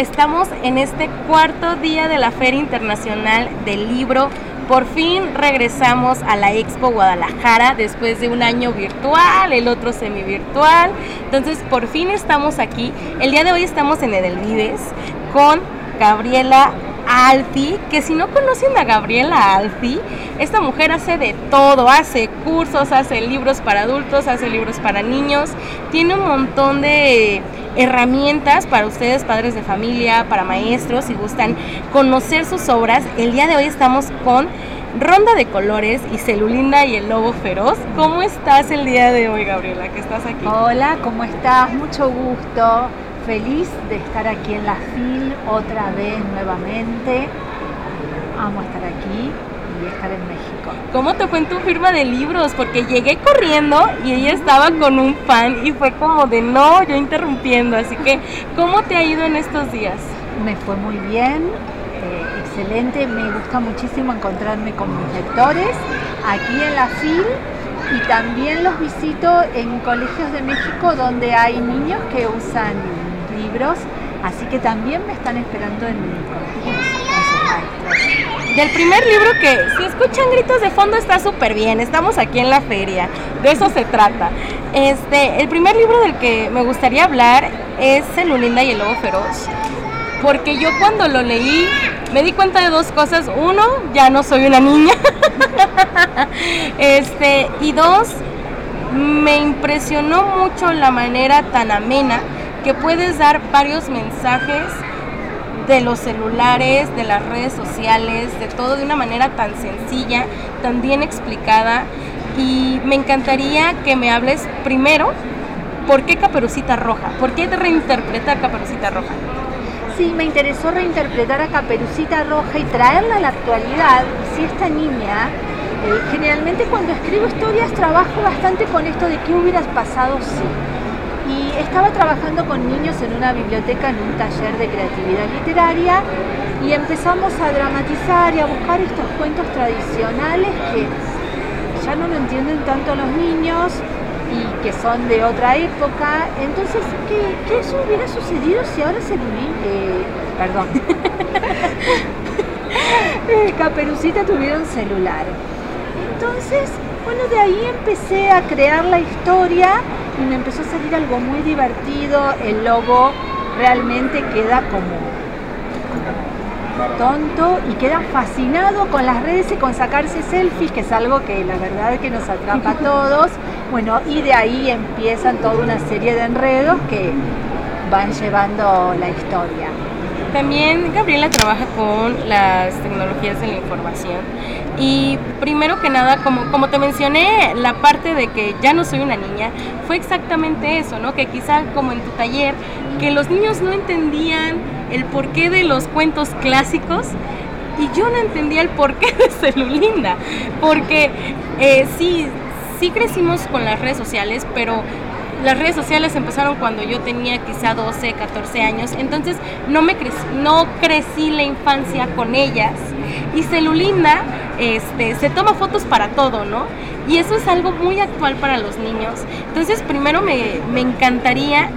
Estamos en este cuarto día de la Feria Internacional del Libro. Por fin regresamos a la Expo Guadalajara después de un año virtual, el otro semi virtual. Entonces, por fin estamos aquí. El día de hoy estamos en Edelvives con Gabriela Alfi, que si no conocen a Gabriela Alfi, esta mujer hace de todo, hace cursos, hace libros para adultos, hace libros para niños, tiene un montón de herramientas para ustedes, padres de familia, para maestros, si gustan conocer sus obras. El día de hoy estamos con Ronda de Colores y Celulinda y el Lobo Feroz. ¿Cómo estás el día de hoy, Gabriela, que estás aquí? Hola, ¿cómo estás? Mucho gusto. Feliz de estar aquí en la FIL otra vez nuevamente. Amo estar aquí y estar en México. ¿Cómo te fue en tu firma de libros? Porque llegué corriendo y ella estaba con un fan y fue como de no, yo interrumpiendo. Así que, ¿cómo te ha ido en estos días? Me fue muy bien, eh, excelente. Me gusta muchísimo encontrarme con mis lectores aquí en la FIL y también los visito en colegios de México donde hay niños que usan libros, así que también me están esperando en colegios del primer libro que, si escuchan gritos de fondo, está súper bien. Estamos aquí en la feria. De eso se trata. Este, el primer libro del que me gustaría hablar es Celulinda y el Lobo Feroz. Porque yo cuando lo leí me di cuenta de dos cosas. Uno, ya no soy una niña. este, y dos, me impresionó mucho la manera tan amena que puedes dar varios mensajes de los celulares, de las redes sociales, de todo de una manera tan sencilla, tan bien explicada. Y me encantaría que me hables primero, ¿por qué Caperucita Roja? ¿Por qué reinterpretar Caperucita Roja? Sí, me interesó reinterpretar a Caperucita Roja y traerla a la actualidad. Si esta niña, eh, generalmente cuando escribo historias trabajo bastante con esto de qué hubieras pasado si estaba trabajando con niños en una biblioteca en un taller de creatividad literaria y empezamos a dramatizar y a buscar estos cuentos tradicionales que ya no lo entienden tanto los niños y que son de otra época. Entonces, ¿qué, eso hubiera sucedido si ahora se eh, perdón. Caperucita tuviera un celular. Entonces, bueno, de ahí empecé a crear la historia y me empezó a salir algo muy divertido. El lobo realmente queda como, tonto y queda fascinado con las redes y con sacarse selfies, que es algo que la verdad es que nos atrapa a todos. Bueno, y de ahí empiezan toda una serie de enredos que van llevando la historia. También Gabriela trabaja con las tecnologías de la información y primero que nada, como, como te mencioné, la parte de que ya no soy una niña, fue exactamente eso, ¿no? Que quizá como en tu taller, que los niños no entendían el porqué de los cuentos clásicos y yo no entendía el porqué de Celulinda, porque eh, sí, sí crecimos con las redes sociales, pero las redes sociales empezaron cuando yo tenía quizá 12, 14 años, entonces no, me crecí, no crecí la infancia con ellas. Y Celulinda este, se toma fotos para todo, ¿no? Y eso es algo muy actual para los niños. Entonces, primero me, encantaría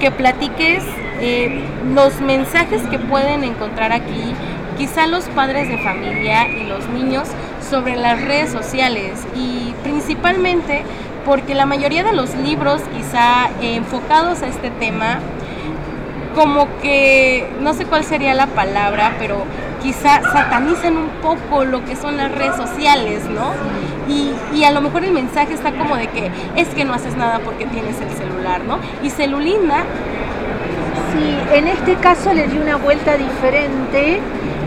que platiques eh, los mensajes que pueden encontrar aquí, quizá los padres de familia y los niños sobre las redes sociales y principalmente porque la mayoría de los libros quizá enfocados a este tema, como que, no sé cuál sería la palabra, pero quizá satanizan un poco lo que son las redes sociales, ¿no? Y, a lo mejor el mensaje está como de que es que no haces nada porque tienes el celular, ¿no? Y Celulinda... Sí, en este caso le di una vuelta diferente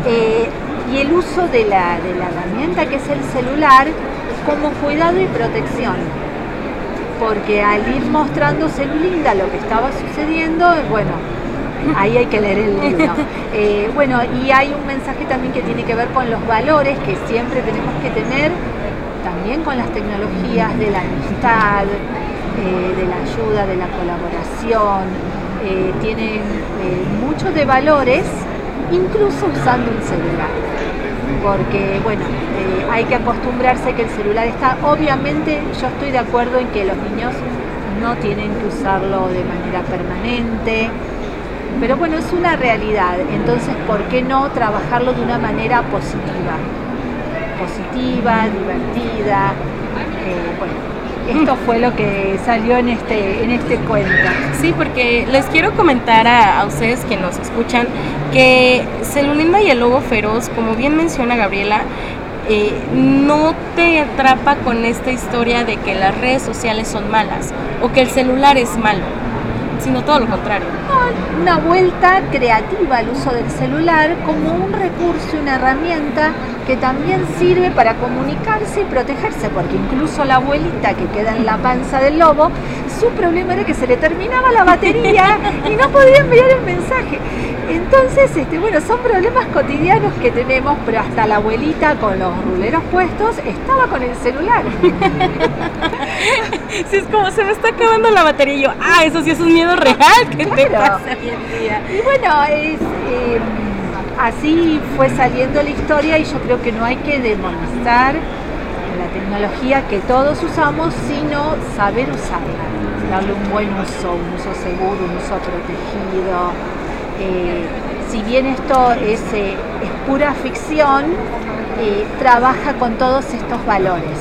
eh, y el uso de la, de la herramienta que es el celular como cuidado y protección porque al ir mostrando Celulinda lo que estaba sucediendo, bueno, ahí hay que leer el libro. Eh, bueno, y hay un mensaje también que tiene que ver con los valores que siempre tenemos que tener, también con las tecnologías de la amistad, eh, de la ayuda, de la colaboración. Eh, tienen muchos de valores, incluso usando un celular porque bueno, hay que acostumbrarse que el celular está, obviamente yo estoy de acuerdo en que los niños no tienen que usarlo de manera permanente, Pero bueno, es una realidad, entonces ¿por qué no trabajarlo de una manera positiva? Positiva, divertida. Eh, bueno, esto fue lo que salió en este, en este cuento. Sí, porque les quiero comentar a, a ustedes que nos escuchan que Celulinda y el Lobo Feroz, como bien menciona Gabriela, eh, no te atrapa con esta historia de que las redes sociales son malas o que el celular es malo, sino todo lo contrario. una vuelta creativa al uso del celular como un recurso, una herramienta que también sirve para comunicarse y protegerse, porque incluso la abuelita que queda en la panza del lobo, su problema era que se le terminaba la batería y no podía enviar el mensaje. Entonces, este, bueno, son problemas cotidianos que tenemos, pero hasta la abuelita con los ruleros puestos estaba con el celular. sí, es como se me está acabando la batería y yo, ah, eso sí es un miedo real que te pasa hoy en día. Y bueno, es, eh, así fue saliendo la historia y yo creo que no hay que demonizar la tecnología que todos usamos, sino saber usarla, darle un buen uso, un uso seguro, un uso protegido eh, si bien esto es, eh, pura ficción, eh, trabaja con todos estos valores.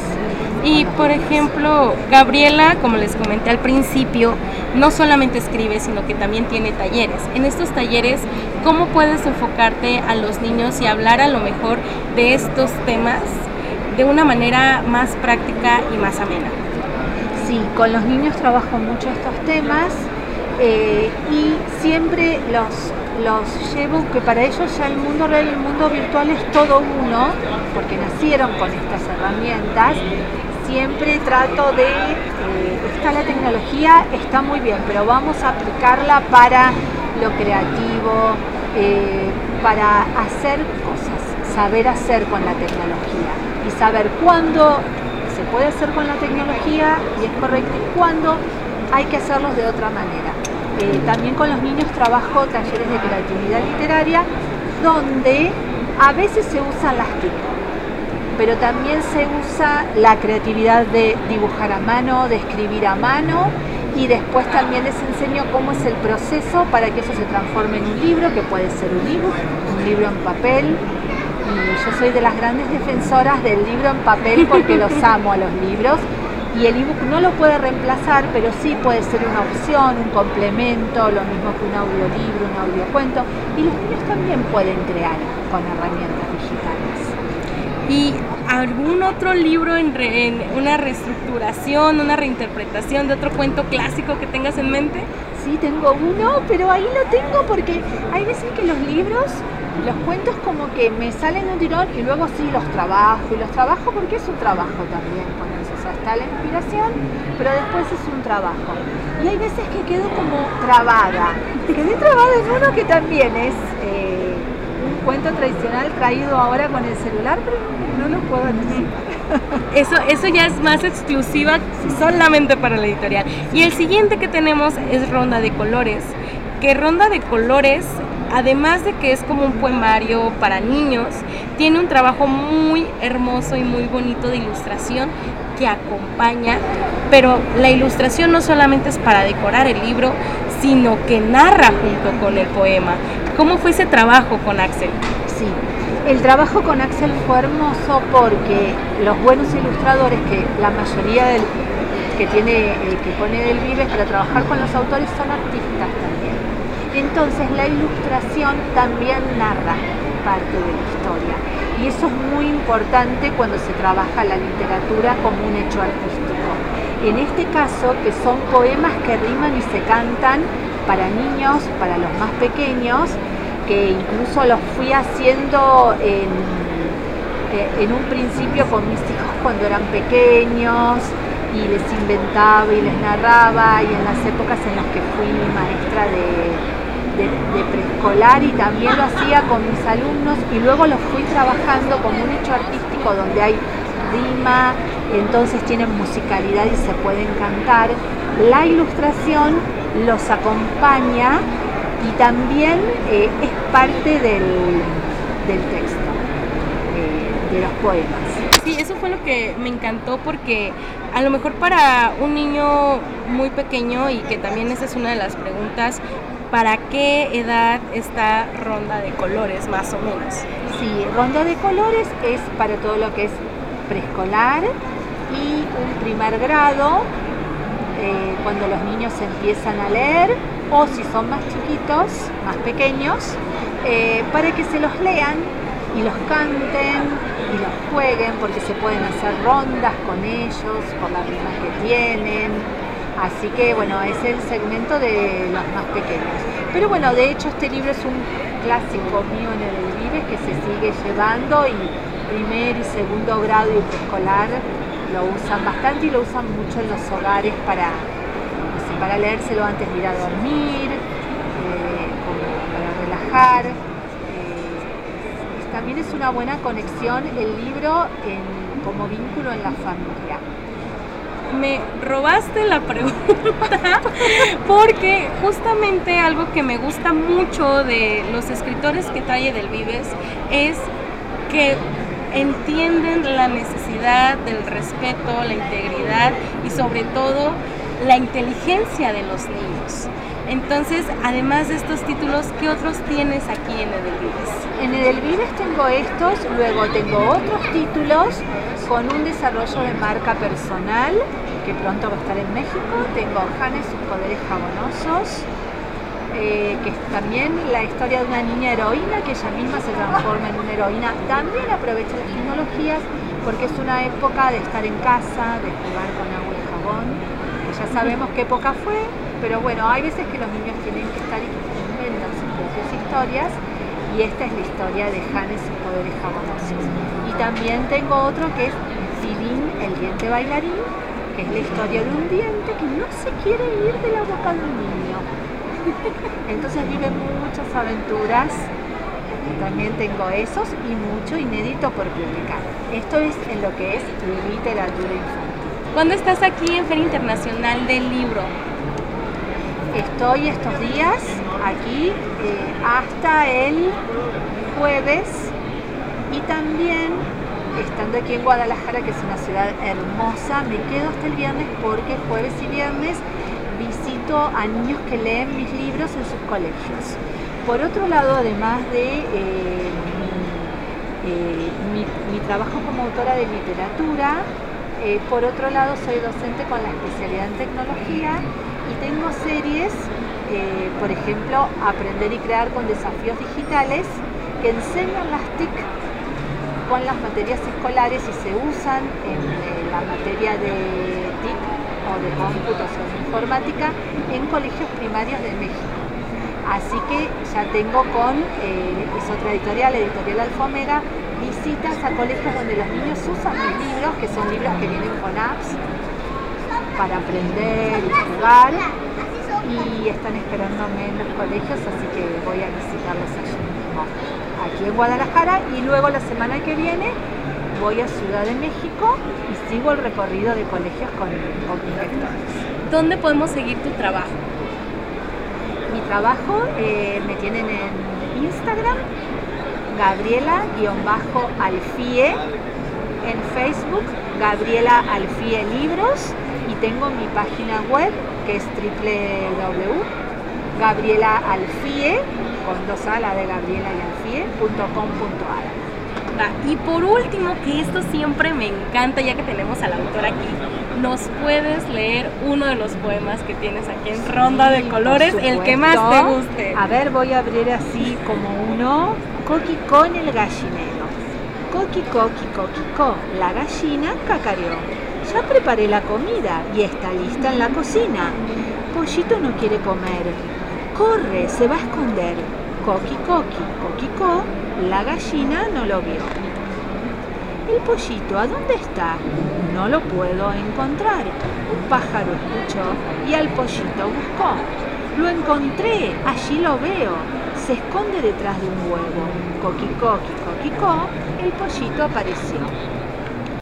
Y por ejemplo, Gabriela, como les comenté al principio, no solamente escribe, sino que también tiene talleres. En estos talleres, ¿cómo puedes enfocarte a los niños y hablar a lo mejor de estos temas de una manera más práctica y más amena? Sí, con los niños trabajo mucho estos temas. Eh, y siempre los, los llevo que para ellos ya el mundo real y el mundo virtual es todo uno, porque nacieron con estas herramientas. Siempre trato de, eh, está la tecnología, está muy bien, pero vamos a aplicarla para lo creativo, eh, para hacer cosas, saber hacer con la tecnología y saber cuándo se puede hacer con la tecnología y es correcto y cuándo hay que hacerlos de otra manera. Eh, también con los niños trabajo talleres de creatividad literaria donde a veces se usan las TIC, pero también se usa la creatividad de dibujar a mano, de escribir a mano y después también les enseño cómo es el proceso para que eso se transforme en un libro, que puede ser un libro, un libro en papel. Y yo soy de las grandes defensoras del libro en papel porque los amo a los libros y el ebook no lo puede reemplazar, pero sí puede ser una opción, un complemento, lo mismo que un audiolibro, un audiocuento. Y los niños también pueden crear con herramientas digitales. ¿Y algún otro libro en, en, una reestructuración, una reinterpretación de otro cuento clásico que tengas en mente? Sí, tengo uno, pero ahí lo tengo porque hay veces que los libros, los cuentos como que me salen de un tirón y luego sí los trabajo y los trabajo porque es un trabajo también está la inspiración, pero después es un trabajo. Y hay veces que quedo como trabada. Quedé trabada en uno que también es eh, un cuento tradicional traído ahora con el celular, pero no lo puedo anticipar. Eso, eso ya es más exclusiva solamente para la editorial. Y el siguiente que tenemos es Ronda de Colores, que Ronda de Colores además de que es como un poemario para niños, tiene un trabajo muy hermoso y muy bonito de ilustración que acompaña, pero la ilustración no solamente es para decorar el libro, sino que narra junto con el poema. ¿Cómo fue ese trabajo con Axel? Sí, el trabajo con Axel fue hermoso porque los buenos ilustradores, que la mayoría del, que tiene, eh, que pone del Vives para trabajar con los autores son artistas también. Entonces la ilustración también narra parte de la historia y eso es muy importante cuando se trabaja la literatura como un hecho artístico. En este caso, que son poemas que riman y se cantan para niños, para los más pequeños, que incluso los fui haciendo en, eh, un principio con mis hijos cuando eran pequeños y les inventaba y les narraba y en las épocas en las que fui maestra de, de, preescolar y también lo hacía con mis alumnos y luego lo fui trabajando como un hecho artístico donde hay rima, entonces tienen musicalidad y se pueden cantar. La ilustración los acompaña y también eh, es parte del, texto, eh, de los poemas. Sí, eso fue lo que me encantó porque a lo mejor para un niño muy pequeño y que también esa es una de las preguntas, ¿para qué edad está Ronda de Colores, más o menos. Sí, Ronda de Colores es para todo lo que es preescolar y un primer grado, eh, cuando los niños empiezan a leer, o si son más chiquitos, más pequeños, eh, para que se los lean y los canten y los jueguen, porque se pueden hacer rondas con ellos por la rima que tienen. Así que bueno, es el segmento de los más pequeños. Pero bueno, de hecho este libro es un clásico mío en el Vives que se sigue llevando y primer y segundo grado y preescolar lo usan bastante y lo usan mucho en los hogares para, para leérselo antes de ir a dormir, eh, para relajar. Eh, también es una buena conexión el libro como vínculo en la familia me robaste la pregunta porque justamente algo que me gusta mucho de los escritores que trae del Vives es que entienden la necesidad del respeto, la integridad y sobre todo la inteligencia de los niños. Entonces, además de estos títulos, ¿qué otros tienes aquí en Edelvives? En Edelvives tengo estos, luego tengo otros títulos con un desarrollo de marca personal que pronto va a estar en México. Tengo Janes, sus poderes jabonosos, eh, que es también la historia de una niña heroína que ella misma se transforma en una heroína. También aprovecha las tecnologías porque es una época de estar en casa, de jugar con agua y jabón. ya sabemos qué época fue, pero bueno, hay veces que los niños tienen que estar y sus propias historias y esta es la historia de Janes y poderes jabonosos. Y también tengo otro que es Filín, el diente bailarín, que es la historia de un diente que no se quiere ir de la boca de un niño. Entonces vive muchas aventuras. También tengo esos y mucho inédito por publicar. Esto es en lo que es literatura infantil. ¿Cuándo estás aquí en Feria Internacional del Libro? Estoy estos días aquí eh, hasta el jueves y también estando aquí en Guadalajara, que es una ciudad hermosa, me quedo hasta el viernes porque jueves y viernes visito a niños que leen mis libros en sus colegios. Por otro lado, además de eh, eh, mi, trabajo como autora de literatura, por otro lado soy docente con la especialidad en tecnología tengo series, eh, por ejemplo, Aprender y Crear con Desafíos Digitales, que enseñan las TIC con las materias escolares y se usan en la materia de TIC o de computación informática en colegios primarios de México. Así que ya tengo con, eh, es otra editorial, editorial Alfomera, visitas a colegios donde los niños usan mis libros, que son libros que vienen con apps para aprender y jugar y están esperándome en los colegios, así que voy a visitarlos allí mismo, aquí en Guadalajara y luego la semana que viene voy a Ciudad de México y sigo el recorrido de colegios con, con directores. ¿Dónde podemos seguir tu trabajo? Mi trabajo eh, me tienen en Instagram, Gabriela-Alfie, en Facebook, Gabriela Alfie Libros tengo mi página web que es www.gabrielaalfie, con dos alas de Gabriela y. Y por último, que esto siempre me encanta, ya que tenemos al autor aquí, ¿nos puedes leer uno de los poemas que tienes aquí en Ronda de Colores, el que más te guste? A ver, voy a abrir así como uno, Coqui con el gallinero. Coqui, coqui, coqui, co, la gallina cacareó ya preparé la comida y está lista en la cocina. Pollito no quiere comer. Corre, se va a esconder. Coqui, coqui, coqui, co, la gallina no lo vio. El pollito, ¿a dónde está? No lo puedo encontrar. Un pájaro escuchó y al pollito buscó. Lo encontré, allí lo veo. Se esconde detrás de un huevo. Coqui, coqui, coqui, co, el pollito apareció.